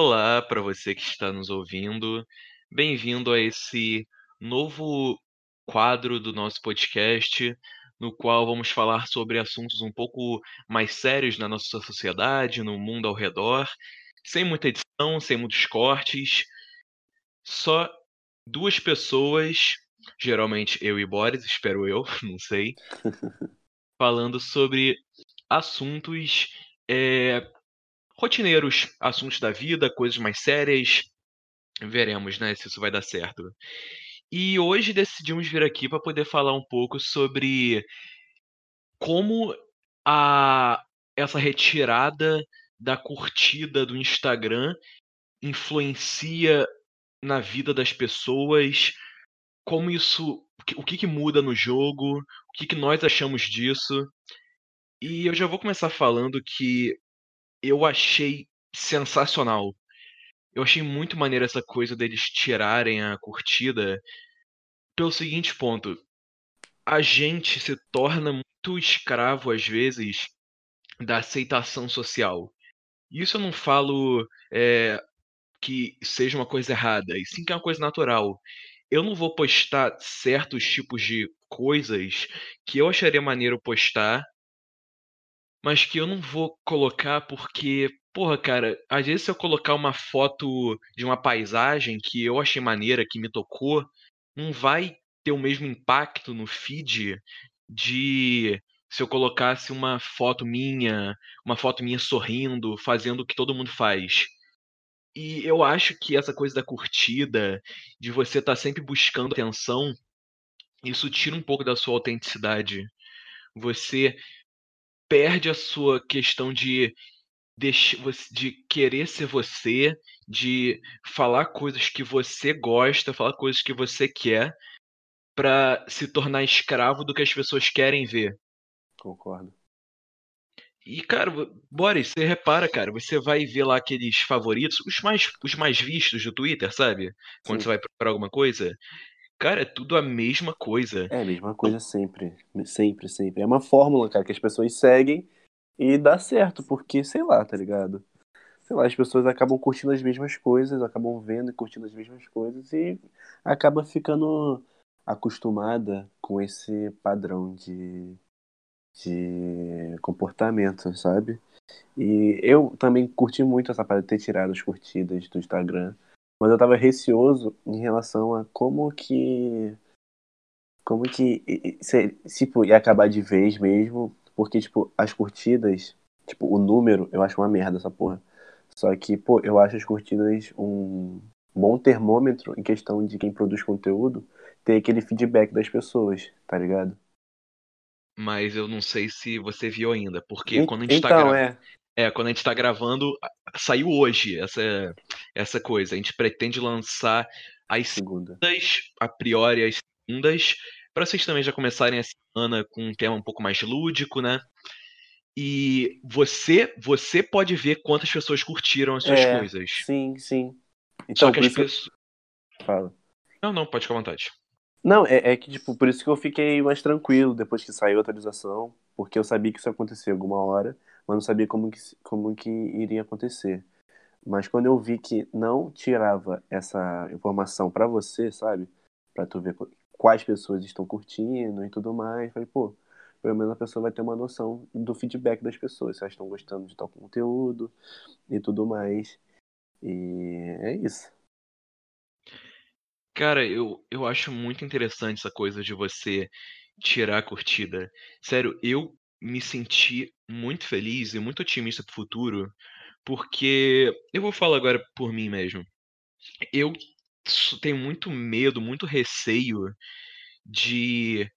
Olá para você que está nos ouvindo. Bem-vindo a esse novo quadro do nosso podcast, no qual vamos falar sobre assuntos um pouco mais sérios na nossa sociedade, no mundo ao redor, sem muita edição, sem muitos cortes, só duas pessoas, geralmente eu e Boris, espero eu, não sei, falando sobre assuntos eh, rotineiros, assuntos da vida, coisas mais sérias. Veremos, né, se isso vai dar certo. E hoje decidimos vir aqui para poder falar um pouco sobre como a essa retirada da curtida do Instagram influencia na vida das pessoas, como isso o que que muda no jogo, o que que nós achamos disso. E eu já vou começar falando que eu achei sensacional. Eu achei muito maneiro essa coisa deles tirarem a curtida, pelo seguinte ponto: a gente se torna muito escravo, às vezes, da aceitação social. Isso eu não falo, eh, que seja uma coisa errada, e sim que é uma coisa natural. Eu não vou postar certos tipos de coisas que eu acharia maneiro postar mas que eu não vou colocar porque, porra, cara, às vezes se eu colocar uma foto de uma paisagem que eu achei maneira, que me tocou, não vai ter o mesmo impacto no feed de se eu colocasse uma foto minha, uma foto minha sorrindo, fazendo o que todo mundo faz. E eu acho que essa coisa da curtida, de você estar sempre buscando atenção, isso tira um pouco da sua autenticidade. Você perde a sua questão de de querer ser você, de falar coisas que você gosta, falar coisas que você quer, pra se tornar escravo do que as pessoas querem ver. Concordo. E cara, Boris, você repara, cara, você vai ver lá aqueles favoritos, os mais os mais vistos do Twitter, sabe, quando você Sim. vai procurar alguma coisa, cara, é tudo a mesma coisa. É a mesma coisa sempre, sempre, sempre. É uma fórmula, cara, que as pessoas seguem e dá certo, porque sei lá, tá ligado? Sei lá, as pessoas acabam curtindo as mesmas coisas, acabam vendo e curtindo as mesmas coisas e acaba ficando acostumada com esse padrão de de comportamento, sabe. E eu também curti muito essa parada de ter tirado as curtidas do Instagram, mas eu estava receoso em relação a como que como que i se tipo, ia acabar de vez mesmo, porque, tipo, as curtidas, tipo, o número, eu acho uma merda essa porra. Só que, pô, eu acho as curtidas um bom termômetro em questão de quem produz conteúdo ter aquele feedback das pessoas, tá ligado? Mas eu não sei se você viu ainda, porque En quando a gente tá então, gra é. É, quando a gente tá gravando, saiu hoje essa essa coisa, a gente pretende lançar Segunda. segundas, a priori às segundas, pra vocês também já começarem a semana com um tema um pouco mais lúdico, né. E você você pode ver quantas pessoas curtiram as suas É, coisas. sim, sim. Só Então, que por as isso pesso fala. Não, não, pode ficar à vontade. Não, é é que, tipo, por isso que eu fiquei mais tranquilo depois que saiu a atualização, porque eu sabia que isso ia acontecer alguma hora, mas não sabia como que como que iria acontecer. Mas quando eu vi que não tirava essa informação pra você, sabe, pra tu ver qu quais pessoas estão curtindo e tudo mais, falei: "Pô, pelo menos a pessoa vai ter uma noção do feedback das pessoas, se elas estão gostando de tal conteúdo e tudo mais". E é isso. Cara, eu eu acho muito interessante essa coisa de você tirar a curtida. Sério, eu me senti muito feliz e muito otimista para o futuro, porque eu vou falar agora por mim mesmo. Eu tenho muito medo, muito receio de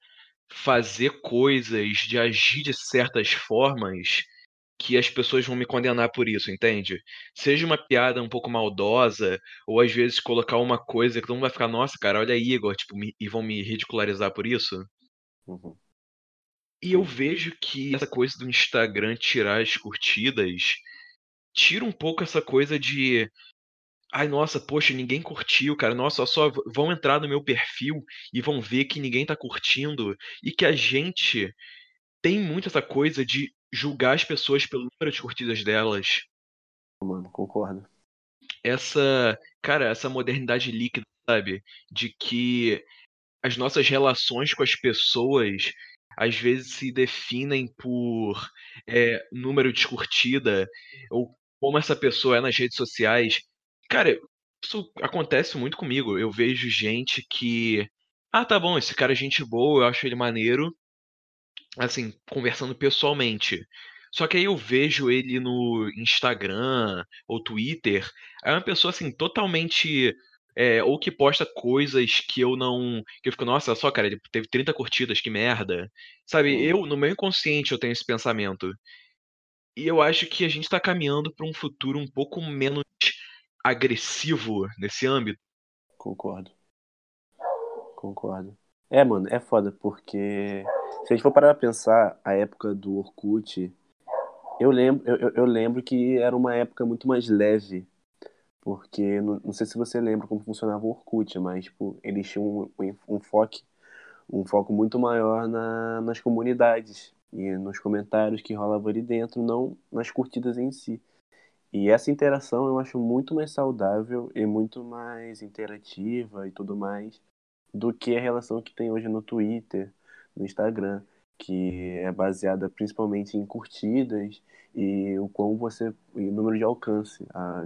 fazer coisas, de agir de certas formas que as pessoas vão me condenar por isso, entende? Seja uma piada um pouco maldosa, ou às vezes colocar uma coisa que todo mundo vai ficar: "Nossa, cara, olha Igor", tipo, me e vão me ridicularizar por isso. Uhum. E eu vejo que essa coisa do Instagram tirar as curtidas, tira um pouco essa coisa de: "Ai, nossa, poxa, ninguém curtiu, cara. Nossa, só vão entrar no meu perfil e vão ver que ninguém tá curtindo", e que a gente tem muito essa coisa de julgar as pessoas pelo número de curtidas delas. Mano, concordo. essa, cara, essa modernidade líquida, sabe? De que as nossas relações com as pessoas às vezes se definem por é, número de curtida ou como essa pessoa é nas redes sociais. Cara, isso acontece muito comigo. Eu vejo gente que. Ah, tá bom, esse cara é gente boa, eu acho ele maneiro. Assim, conversando pessoalmente. Só que aí eu vejo ele no Instagram ou Twitter. É uma pessoa assim, totalmente. É, ou que posta coisas que eu não. Que eu fico, nossa, só, cara, ele teve 30 curtidas, que merda. Sabe, eu, no meu inconsciente, eu tenho esse pensamento. E eu acho que a gente tá caminhando para um futuro um pouco menos agressivo nesse âmbito. concordo, concordo. É, mano, é foda, porque se a gente for parar pra pensar, a época do Orkut, eu lembro, eu- eu lembro que era uma época muito mais leve, porque não, não sei se você lembra como funcionava o Orkut, mas tipo, eles tinham um, um, foco, um foco muito maior na, nas comunidades e nos comentários que rolavam ali dentro, não nas curtidas em si. E essa interação eu acho muito mais saudável e muito mais interativa e tudo mais do que a relação que tem hoje no Twitter, no Instagram, que é baseada principalmente em curtidas e o quão você, e o número de alcance, a,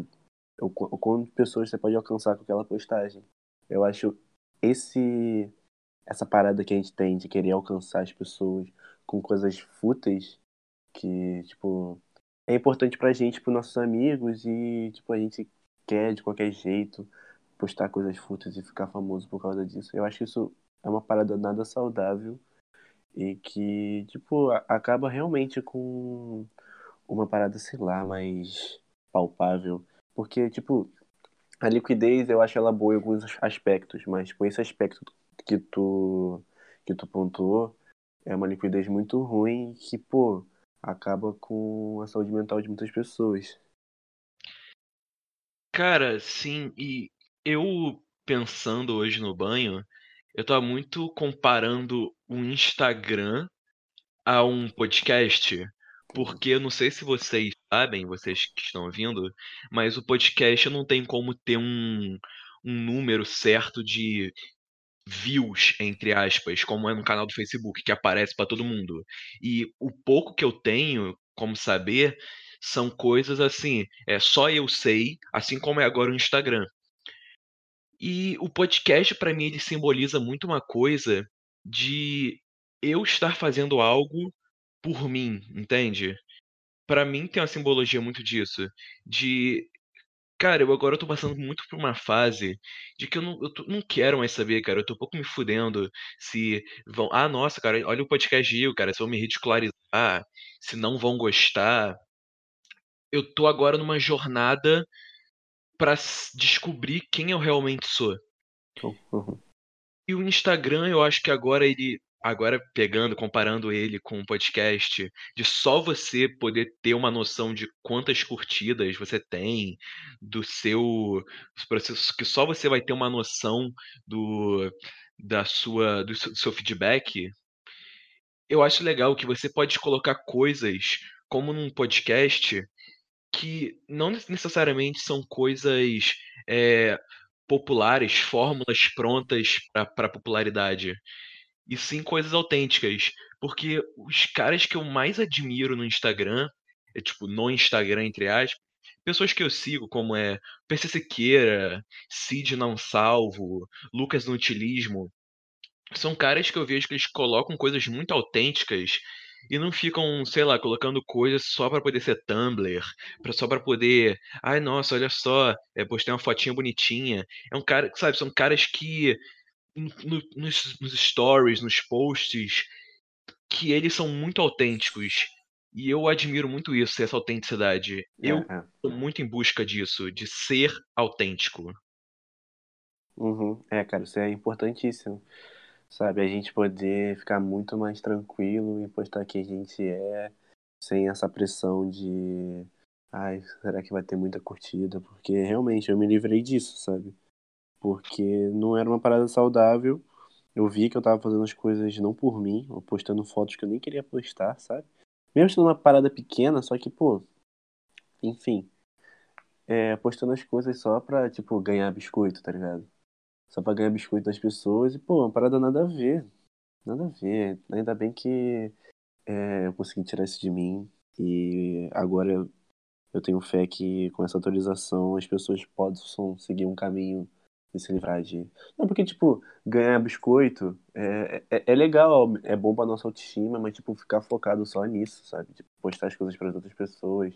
o, qu- o quanto pessoas você pode alcançar com aquela postagem. Eu acho esse essa parada que a gente tem de querer alcançar as pessoas com coisas fúteis que, tipo, é importante pra gente, pros nossos amigos e, tipo, a gente quer de qualquer jeito postar coisas fúteis e ficar famoso por causa disso. Eu acho que isso é uma parada nada saudável e que, tipo, acaba realmente com uma parada, sei lá, mais palpável. Porque, tipo, a liquidez eu acho ela boa em alguns aspectos, mas, tipo, esse aspecto que tu, que tu pontuou é uma liquidez muito ruim que, pô, acaba com a saúde mental de muitas pessoas. Cara, sim, e eu pensando hoje no banho, eu tava muito comparando o Instagram a um podcast, porque eu não sei se vocês sabem, vocês que estão ouvindo, mas o podcast não tem como ter um, um número certo de views, entre aspas, como é no canal do Facebook, que aparece pra todo mundo. E o pouco que eu tenho como saber são coisas assim, é só eu sei, assim como é agora o Instagram. E o podcast pra mim ele simboliza muito uma coisa de eu estar fazendo algo por mim, entende? Pra mim tem uma simbologia muito disso, de Cara, eu agora tô passando muito por uma fase de que eu não, eu tô- não quero mais saber, cara. Eu tô um pouco me fudendo se vão. Ah, nossa, cara, olha o podcast Gil, cara, se vão me ridicularizar, se não vão gostar. Eu tô agora numa jornada pra s- descobrir quem eu realmente sou. Uhum. E o Instagram, eu acho que agora ele. Agora pegando, comparando ele com o podcast, de só você poder ter uma noção de quantas curtidas você tem, do seu processo, que só você vai ter uma noção do, da sua, do seu feedback, eu acho legal que você pode colocar coisas como num podcast que não necessariamente são coisas é, populares, fórmulas prontas para popularidade. E sim coisas autênticas. Porque os caras que eu mais admiro no Instagram, é tipo, no Instagram, entre aspas, pessoas que eu sigo, como é PC Siqueira, Cid Não Salvo, Lucas no Utilismo, são caras que eu vejo que eles colocam coisas muito autênticas e não ficam, sei lá, colocando coisas só pra poder ser Tumblr, pra, só pra poder, ai nossa, olha só, é, postei uma fotinha bonitinha. É um cara, sabe, são caras que no- nos, nos stories, nos posts, que eles são muito autênticos. E eu admiro muito isso, essa autenticidade. É, Eu é. tô muito em busca disso, de ser autêntico. Uhum. É, cara, isso é importantíssimo. Sabe, a gente poder ficar muito mais tranquilo e postar quem a gente é, sem essa pressão de, ai, será que vai ter muita curtida? Porque realmente eu me livrei disso, sabe? Porque não era uma parada saudável. Eu vi que eu tava fazendo as coisas não por mim, ou postando fotos que eu nem queria postar, sabe? Mesmo sendo uma parada pequena, só que, pô, enfim, é, postando as coisas só pra, tipo, ganhar biscoito, tá ligado? Só pra ganhar biscoito das pessoas e, pô, uma parada nada a ver. Nada a ver. Ainda bem que é, eu consegui tirar isso de mim e agora eu, tenho fé que com essa atualização as pessoas possam seguir um caminho e se livrar de. Não, porque, tipo, ganhar biscoito é, é, é legal, é bom pra nossa autoestima, mas, tipo, ficar focado só nisso, sabe? Tipo, postar as coisas para outras pessoas.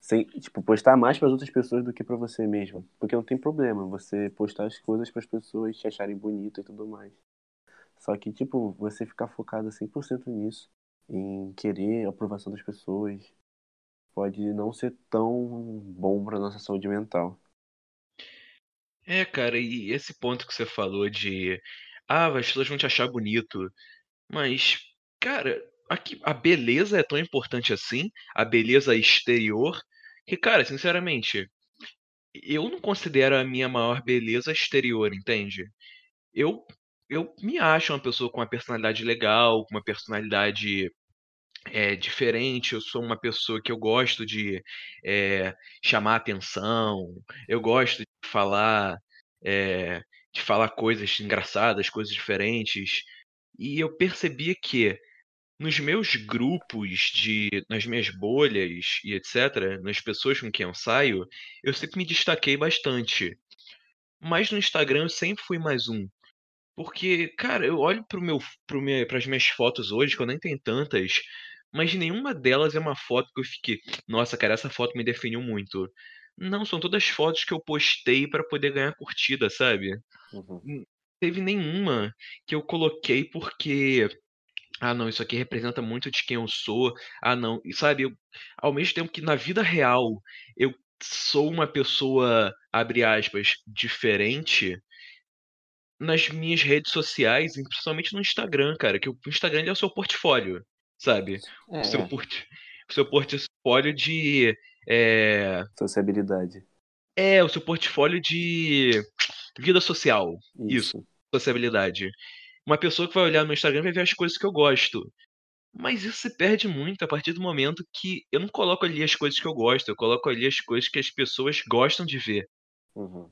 Sem, tipo, postar mais para outras pessoas do que para você mesmo. Porque não tem problema você postar as coisas para as pessoas te acharem bonito e tudo mais. Só que, tipo, você ficar focado 100% nisso, em querer a aprovação das pessoas, pode não ser tão bom para nossa saúde mental. É, cara, e esse ponto que você falou de, ah, as pessoas vão te achar bonito, mas, cara, aqui a beleza é tão importante assim, a beleza exterior, que, cara, sinceramente, eu não considero a minha maior beleza exterior, entende? Eu eu me acho uma pessoa com uma personalidade legal, com uma personalidade é, diferente. Eu sou uma pessoa que eu gosto de é, chamar atenção, eu gosto de falar, é, de falar coisas engraçadas, coisas diferentes. E eu percebia que nos meus grupos de, nas minhas bolhas e etc, nas pessoas com quem eu saio, eu sempre me destaquei bastante. Mas no Instagram eu sempre fui mais um. Porque, cara, eu olho para meu, pro as minhas fotos hoje, que eu nem tenho tantas, mas nenhuma delas é uma foto que eu fiquei, nossa, cara, essa foto me definiu muito. Não, são todas fotos que eu postei para poder ganhar curtida, sabe? Uhum. Não teve nenhuma que eu coloquei porque, ah, não, isso aqui representa muito de quem eu sou. Ah, não, e sabe, eu, ao mesmo tempo que na vida real eu sou uma pessoa, abre aspas, diferente, nas minhas redes sociais, principalmente no Instagram, cara, que o Instagram é o seu portfólio sabe? É, O seu, é. port... o seu portfólio de. É... Sociabilidade. é, o seu portfólio de vida social. Isso, Isso. sociabilidade. Uma pessoa que vai olhar no meu Instagram vai ver as coisas que eu gosto. Mas isso se perde muito a partir do momento que eu não coloco ali as coisas que eu gosto, eu coloco ali as coisas que as pessoas gostam de ver. Uhum.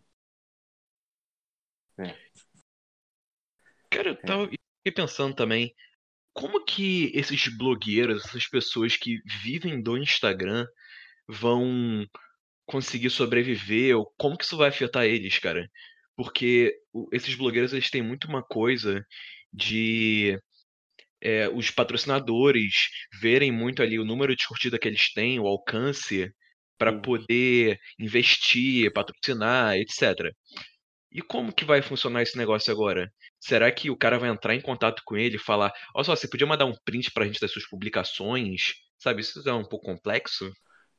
É. Cara, eu tava eu fiquei pensando também, como que esses blogueiros, essas pessoas que vivem do Instagram vão conseguir sobreviver, ou como que isso vai afetar eles, cara? Porque esses blogueiros eles têm muito uma coisa de é, os patrocinadores verem muito ali o número de curtida que eles têm, o alcance, para Uhum. poder investir, patrocinar, etc. E como que vai funcionar esse negócio agora? Será que o cara vai entrar em contato com ele e falar: Olha só, você podia mandar um print pra gente das suas publicações? Sabe, isso é um pouco complexo?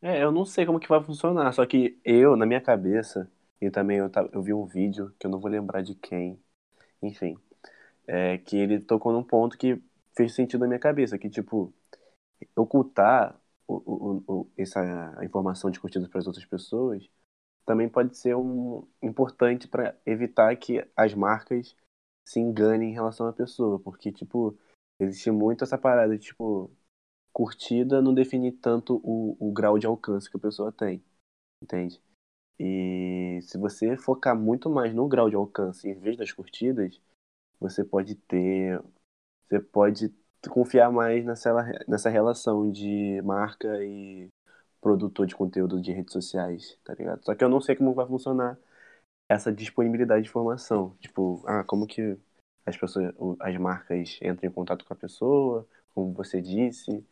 É, eu não sei como que vai funcionar, só que eu, na minha cabeça, e também eu, eu vi um vídeo, que eu não vou lembrar de quem, enfim, é, que ele tocou num ponto que fez sentido na minha cabeça, que, tipo, ocultar o, o, o, essa informação de para as outras pessoas também pode ser um importante para evitar que as marcas se enganem em relação à pessoa, porque, tipo, existe muito essa parada de, tipo, curtida não define tanto o, o grau de alcance que a pessoa tem, entende? E se você focar muito mais no grau de alcance em vez das curtidas, você pode ter. Você pode confiar mais nessa, nessa relação de marca e produtor de conteúdo de redes sociais, tá ligado? Só que eu não sei como vai funcionar essa disponibilidade de informação. Tipo, ah, como que as pessoas, as marcas entram em contato com a pessoa, como você disse,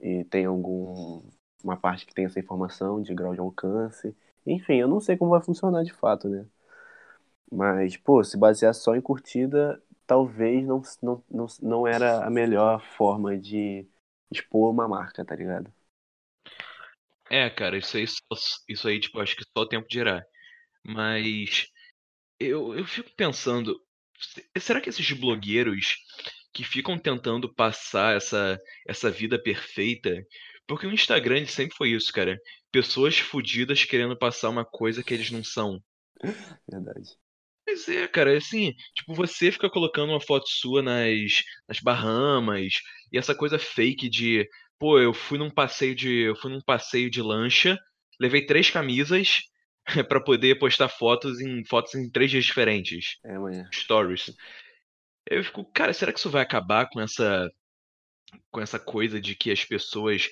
e tem algum uma parte que tem essa informação de grau de alcance. Enfim, eu não sei como vai funcionar de fato, né? Mas, pô, se basear só em curtida, talvez não, não, não, não era a melhor forma de expor uma marca, tá ligado? É, cara, isso aí, só- isso aí, tipo, acho que só o tempo dirá. Mas eu, eu fico pensando, se- será que esses blogueiros que ficam tentando passar essa, essa vida perfeita. Porque o Instagram ele sempre foi isso, cara. Pessoas fodidas querendo passar uma coisa que eles não são. Verdade. Pois é, cara, assim, tipo, você fica colocando uma foto sua nas, nas Bahamas, e essa coisa fake de, pô, eu fui num passeio de, eu fui num passeio de lancha, levei três camisas para poder postar fotos em fotos em três dias diferentes. É, amanhã. Stories. Eu fico, cara, será que isso vai acabar com essa com essa coisa de que as pessoas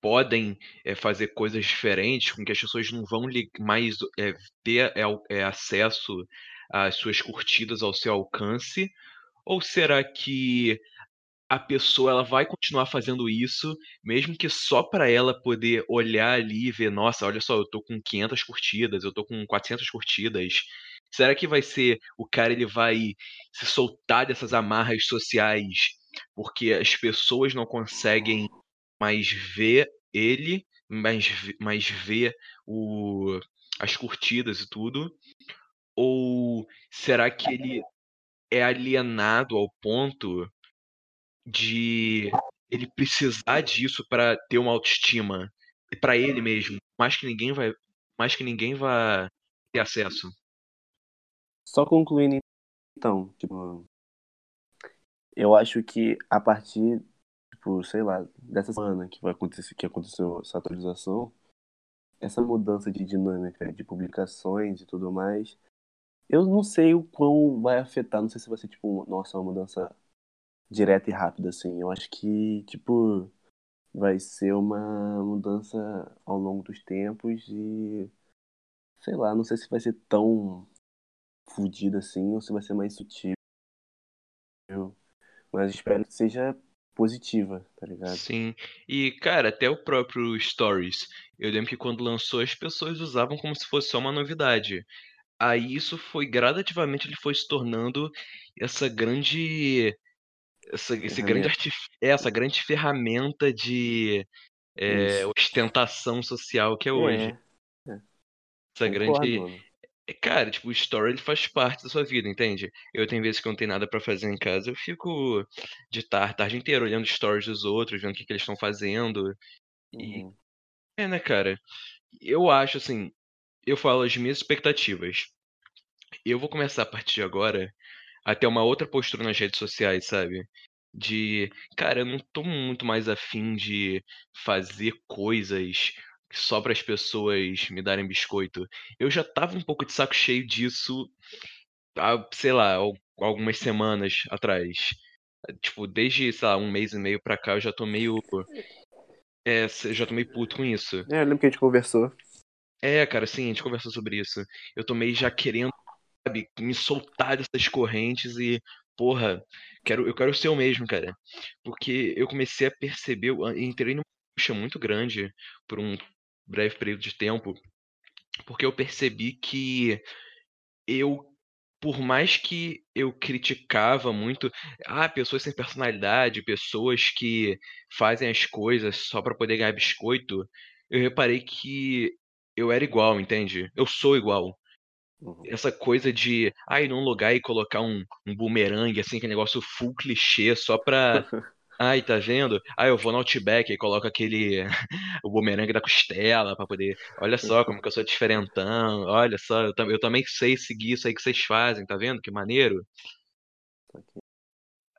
podem é, fazer coisas diferentes, com que as pessoas não vão mais é, ter é, acesso às suas curtidas ao seu alcance? Ou será que a pessoa ela vai continuar fazendo isso, mesmo que só para ela poder olhar ali e ver, nossa, olha só, eu tô com 500 curtidas, eu tô com 400 curtidas. Será que vai ser o cara ele vai se soltar dessas amarras sociais porque as pessoas não conseguem mais ver ele, mais, mais ver o, as curtidas e tudo? Ou será que ele é alienado ao ponto de ele precisar disso para ter uma autoestima para ele mesmo, mais que ninguém vai, mais que ninguém vai ter acesso. Só concluindo então, tipo, eu acho que a partir, tipo, sei lá, dessa semana que vai acontecer, que aconteceu essa atualização, essa mudança de dinâmica de publicações e tudo mais, eu não sei o quão vai afetar, não sei se vai ser tipo, nossa, uma mudança direta e rápida assim. Eu acho que, tipo, vai ser uma mudança ao longo dos tempos e sei lá, não sei se vai ser tão fodida assim ou se vai ser mais sutil. Mas espero que seja positiva, tá ligado? Sim. E, cara, até o próprio Stories. Eu lembro que quando lançou, as pessoas usavam como se fosse só uma novidade. Aí isso foi gradativamente ele foi se tornando essa grande essa, esse grande é, essa grande ferramenta de é, ostentação social que é hoje. É. é. Essa Concordo, grande. Mano. É, cara, tipo, o story ele faz parte da sua vida, entende? Eu tenho vezes que não tenho nada para fazer em casa, eu fico de tarde, tarde inteira olhando stories dos outros, vendo o que, que eles estão fazendo. E. Uhum. É, né, cara? Eu acho assim, eu falo as minhas expectativas. Eu vou começar a partir de agora a ter uma outra postura nas redes sociais, sabe? De, cara, eu não tô muito mais afim de fazer coisas só para as pessoas me darem biscoito. Eu já tava um pouco de saco cheio disso, há, sei lá, algumas semanas atrás. Tipo, desde, sei lá, um mês e meio pra cá eu já tô meio. É, já tô meio puto com isso. É, eu lembro que a gente conversou. É, cara, sim, a gente conversou sobre isso. Eu tô meio já querendo, sabe, me soltar dessas correntes e, porra, quero, eu quero ser o mesmo, cara. Porque eu comecei a perceber, eu entrei numa puxa muito grande por um breve período de tempo, porque eu percebi que eu por mais que eu criticava muito, ah, pessoas sem personalidade, pessoas que fazem as coisas só para poder ganhar biscoito, eu reparei que eu era igual, entende? Eu sou igual. Uhum. Essa coisa de, ah, ir num lugar e colocar um, um bumerangue, assim, que é negócio full clichê, só pra Ai, tá vendo? Ah, eu vou no Outback e coloco aquele o bumerangue da costela pra poder. Olha só como que eu sou diferentão. Olha só, eu, eu também sei seguir isso aí que vocês fazem, tá vendo? Que maneiro.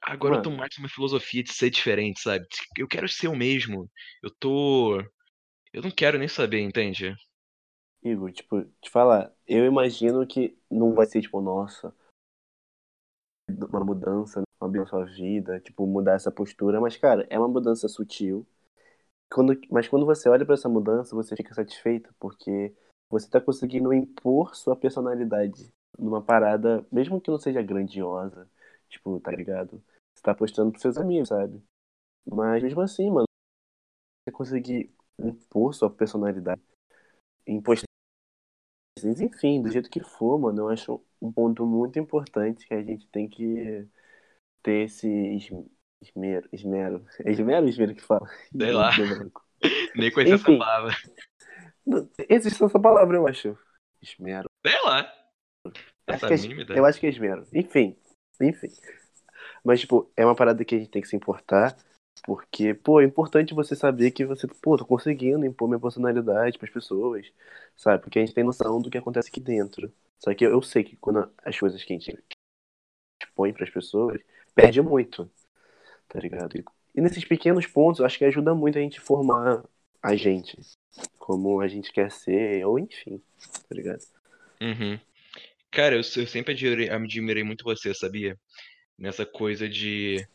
Agora eu tô mais numa filosofia de ser diferente, sabe? Eu quero ser o mesmo. Eu tô. Eu não quero nem saber, entende? Igor, tipo, te falar, eu imagino que não vai ser tipo, nossa, uma mudança abrir a sua vida, tipo, mudar essa postura, mas, cara, é uma mudança sutil. Quando, mas quando você olha para essa mudança, você fica satisfeito, porque você tá conseguindo impor sua personalidade numa parada, mesmo que não seja grandiosa, tipo, tá ligado? Você tá postando pros seus amigos, sabe? Mas mesmo assim, mano, você conseguir impor sua personalidade, impor enfim, do jeito que for, mano, eu acho um ponto muito importante que a gente tem que ter esse esmero. Esmero. É esmero ou esmero que fala? Sei lá. Nem conheço essa palavra. Existe essa palavra, eu acho. Esmero. Sei lá. Essa acho é, eu acho que é esmero. Enfim. Enfim. Mas, tipo, é uma parada que a gente tem que se importar. Porque, pô, é importante você saber que você, pô, tô conseguindo impor minha personalidade pras pessoas, sabe? Porque a gente tem noção do que acontece aqui dentro. Só que eu, eu sei que quando as coisas que a gente expõe pras pessoas, perde muito, tá ligado? E nesses pequenos pontos, acho que ajuda muito a gente formar a gente, como a gente quer ser, ou enfim, tá ligado? Uhum. Cara, eu, eu sempre admirei, admirei muito você, sabia? Nessa coisa de.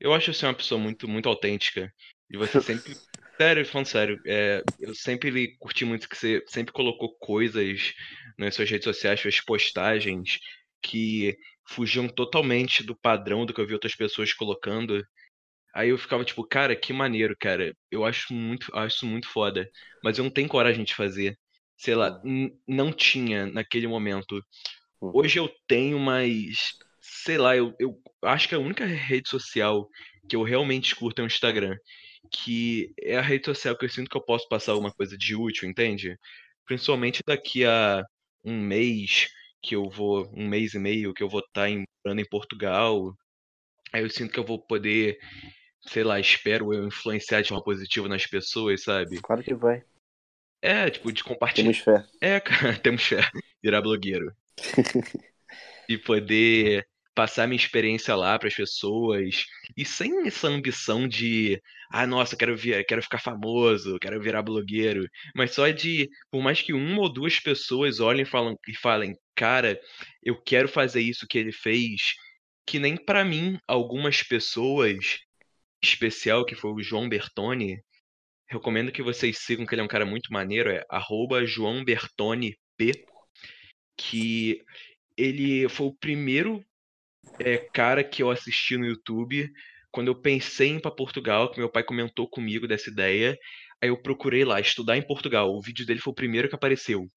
Eu acho você uma pessoa muito, muito autêntica. E você sempre. Sério, falando sério, é, eu sempre curti muito que você sempre colocou coisas nas suas redes sociais, suas postagens, que fugiam totalmente do padrão do que eu vi outras pessoas colocando. Aí eu ficava tipo, cara, que maneiro, cara. Eu acho muito, acho muito foda. Mas eu não tenho coragem de fazer. Sei lá, Hum, não tinha naquele momento. Hoje eu tenho, mas sei lá, eu, eu acho que a única rede social que eu realmente curto é o Instagram. Que é a rede social que eu sinto que eu posso passar alguma coisa de útil, entende? Principalmente daqui a um mês que eu vou, um mês e meio que eu vou estar morando em Portugal. Aí eu sinto que eu vou poder sei lá, espero eu influenciar de forma positiva nas pessoas, sabe? Claro que vai. É, tipo, de compartilhar. Temos fé. É, cara, temos fé. Virar blogueiro. E poder passar minha experiência lá para as pessoas. E sem essa ambição de, ah, nossa, quero vir, quero ficar famoso, quero virar blogueiro. Mas só de, por mais que uma ou duas pessoas olhem e, falam, e falem, cara, eu quero fazer isso que ele fez. Que nem para mim, algumas pessoas especial, que foi o João Bertoni. Recomendo que vocês sigam, que ele é um cara muito maneiro, é arroba João Bertoni P, que ele foi o primeiro é, cara que eu assisti no YouTube quando eu pensei em ir para Portugal, que meu pai comentou comigo dessa ideia. Aí eu procurei lá, estudar em Portugal. O vídeo dele foi o primeiro que apareceu.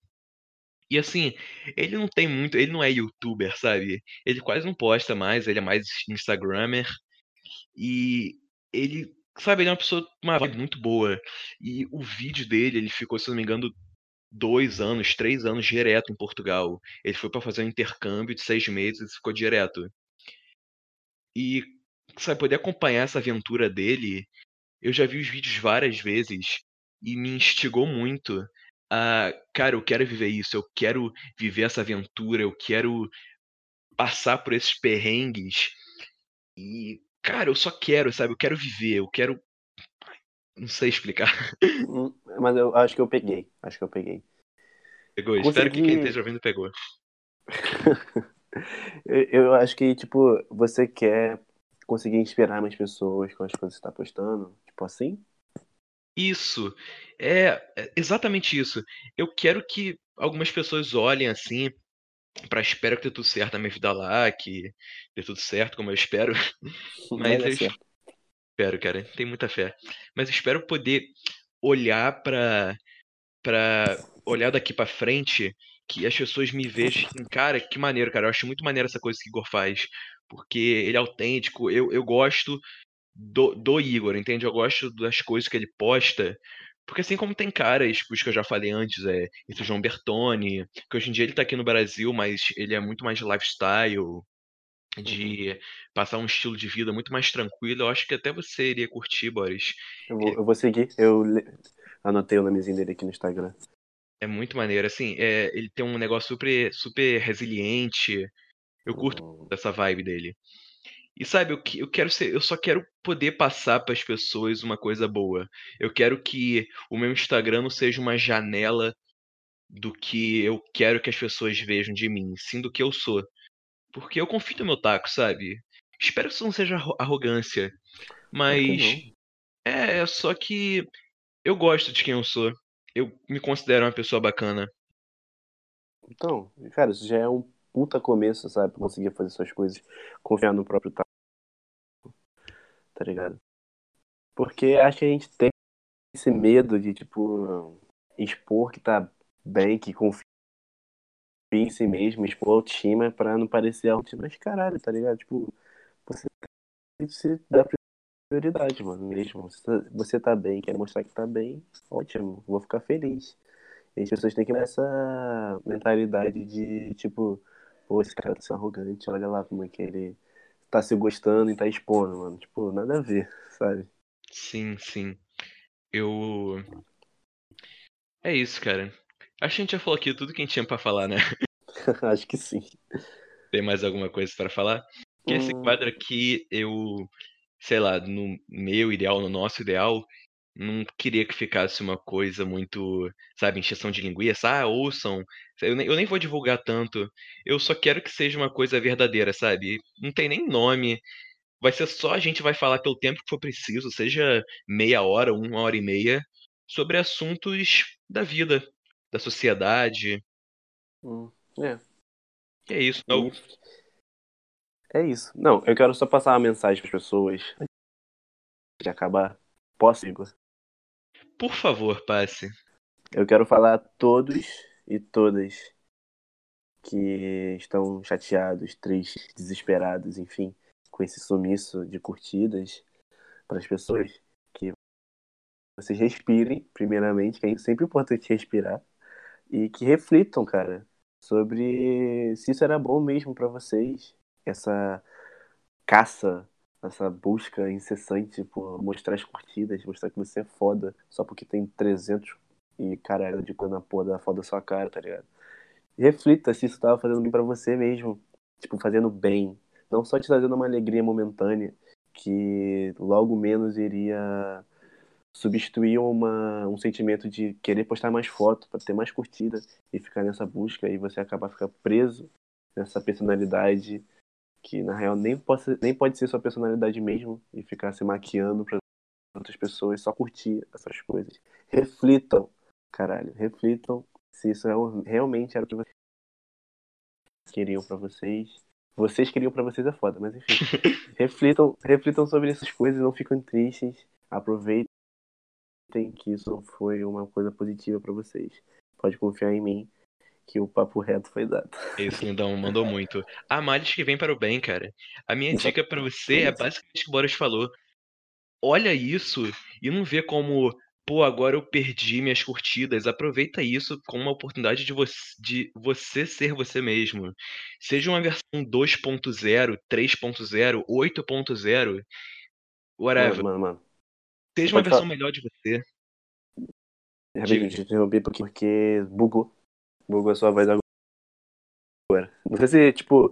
E assim, ele não tem muito, ele não é youtuber, sabe? Ele quase não posta mais, ele é mais Instagrammer. E ele, sabe, ele é uma pessoa uma vibe muito boa. E o vídeo dele, ele ficou, se não me engano, dois anos, três anos direto em Portugal. Ele foi pra fazer um intercâmbio de seis meses e ficou direto. E, sabe, poder acompanhar essa aventura dele, eu já vi os vídeos várias vezes e me instigou muito a, cara, eu quero viver isso, eu quero viver essa aventura, eu quero passar por esses perrengues. E, cara, eu só quero, sabe? Eu quero viver, eu quero. Não sei explicar. Hum, Mas eu acho que eu peguei. Acho que eu peguei. Pegou? Espero que quem Consegui. esteja ouvindo pegou. Eu, acho que, tipo, você quer conseguir inspirar mais pessoas com as coisas que você tá postando. Tipo assim? Isso. É é exatamente isso. Eu quero que algumas pessoas olhem assim pra espero que dê tudo certo na minha vida lá, que dê tudo certo, como eu espero. Mas eu certo. espero, cara, tenho muita fé. Mas espero poder olhar pra, pra olhar daqui pra frente, que as pessoas me vejam assim, cara, que maneiro, cara. Eu acho muito maneiro essa coisa que o Igor faz. Porque ele é autêntico, eu, eu gosto do, do Igor, entende? Eu gosto das coisas que ele posta. Porque assim como tem caras, tipo, os que eu já falei antes, é esse João Bertoni, que hoje em dia ele tá aqui no Brasil, mas ele é muito mais de lifestyle, Uhum. de passar um estilo de vida muito mais tranquilo. Eu acho que até você iria curtir, Boris. Eu vou, eu vou seguir. Eu anotei o nomezinho dele aqui no Instagram. É muito maneiro, assim, é, ele tem um negócio super, super resiliente. Eu curto Hum, essa vibe dele. E sabe, eu, eu quero ser, eu só quero poder passar para as pessoas uma coisa boa. Eu quero que o meu Instagram não seja uma janela do que eu quero que as pessoas vejam de mim, sim do que eu sou. Porque eu confio no meu taco, sabe? Espero que isso não seja arro- arrogância, mas é, é só que eu gosto de quem eu sou. Eu me considero uma pessoa bacana. Então, cara, isso já é um puta começo, sabe? Pra conseguir fazer suas coisas, confiar no próprio taco, tá ligado? Porque acho que a gente tem esse medo de, tipo, expor que tá bem, que confia em si mesmo, expor a autoestima pra não parecer autoestima. Mas caralho, tá ligado? Tipo, você que se dar prioridade, mano, mesmo. Você tá, você tá bem, quer mostrar que tá bem, ótimo, vou ficar feliz. E as pessoas têm que ter essa mentalidade de, tipo, pô, esse cara tá arrogante, olha lá como é que ele tá se gostando e tá expondo, mano. Tipo, nada a ver, sabe? Sim, sim. Eu. É isso, cara. Acho que a gente já falou aqui tudo que a gente tinha pra falar, né? Acho que sim. Tem mais alguma coisa pra falar? Que esse Hum, quadro aqui, eu, sei lá, no meu ideal, no nosso ideal, Não queria que ficasse uma coisa muito, sabe, encheção de linguiça. Ah, ouçam. Eu nem, eu nem vou divulgar tanto. Eu só quero que seja uma coisa verdadeira, sabe? Não tem nem nome. Vai ser só a gente vai falar pelo tempo que for preciso, seja meia hora, uma hora e meia, sobre assuntos da vida, da sociedade. Hum, é. E é isso. Não, É isso. Não, eu quero só passar uma mensagem para as pessoas de acabar. Posso, Igor? por favor, passe. Eu quero falar a todos e todas que estão chateados, tristes, desesperados, enfim, com esse sumiço de curtidas para as pessoas que vocês respirem, primeiramente, que é sempre importante respirar, e que reflitam, cara, sobre se isso era bom mesmo para vocês, essa caça, essa busca incessante por mostrar as curtidas, mostrar que você é foda, só porque tem 300 e caralho de coisa na porra da foda da sua cara, tá ligado? Reflita se isso tava fazendo bem pra você mesmo, tipo, fazendo bem, não só te trazendo uma alegria momentânea, que logo menos iria substituir uma, um sentimento de querer postar mais foto para ter mais curtida e ficar nessa busca e você acabar ficando preso nessa personalidade que na real nem pode, ser- nem pode ser sua personalidade mesmo e ficar se maquiando para outras pessoas só curtir essas coisas. Reflitam, caralho, reflitam se isso é realmente era o que vocês queriam para vocês. Vocês queriam para vocês é foda, mas enfim. reflitam, reflitam sobre essas coisas, não ficam tristes. Aproveitem que isso foi uma coisa positiva para vocês. Pode confiar em mim que o papo reto foi dado. Esse lindão mandou muito. Há males que vem para o bem, cara. A minha dica pra você é basicamente o que o Boris falou. Olha isso e não vê como, pô, agora eu perdi minhas curtidas. Aproveita isso como uma oportunidade de você, de você ser você mesmo. Seja uma versão 2.0, 3.0, 8.0, whatever. Mano, mano, mano. Seja uma versão falar. melhor de você. Rapidinho, eu interromper porque, porque bugou. Bugou a sua voz agora. Não sei se, tipo,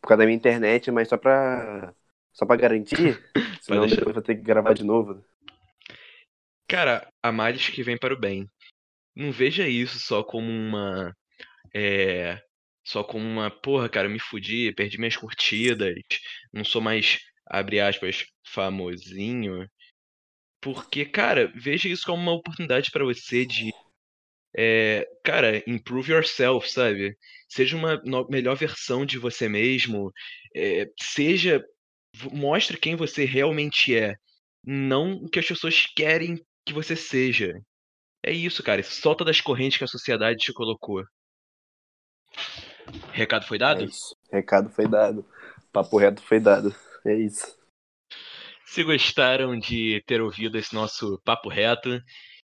por causa da minha internet, mas só pra. Só pra garantir. Senão deixar. depois eu vou ter que gravar de novo. Cara, há males que vem para o bem. Não veja isso só como uma. É. Só como uma. Porra, cara, eu me fudi, perdi minhas curtidas. Não sou mais, abre aspas, famosinho. Porque, cara, veja isso como uma oportunidade pra você de. É, cara, improve yourself, sabe? Seja uma melhor versão de você mesmo. é, seja. Mostre quem você realmente é. Não o que as pessoas querem que você seja. É isso, cara. Solta das correntes que a sociedade te colocou. Recado foi É dado? isso. Recado foi dado. Papo reto foi dado. É isso. Se gostaram de ter ouvido esse nosso papo reto,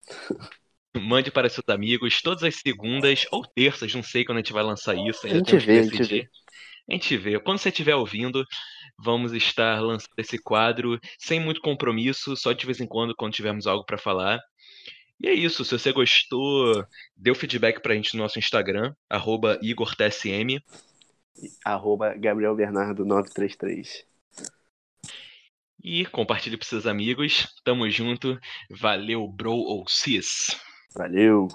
mande para seus amigos todas as segundas ou terças, não sei quando a gente vai lançar isso, ainda A gente vê, a gente decidir. A gente vê. Quando você estiver ouvindo, vamos estar lançando esse quadro sem muito compromisso, só de vez em quando, quando tivermos algo para falar. E é isso. Se você gostou, dê o feedback pra gente no nosso Instagram, arroba IgorTSM. Arroba Gabriel Bernardo 933. E compartilhe pros seus amigos. Tamo junto. Valeu, bro ou cis. Valeu!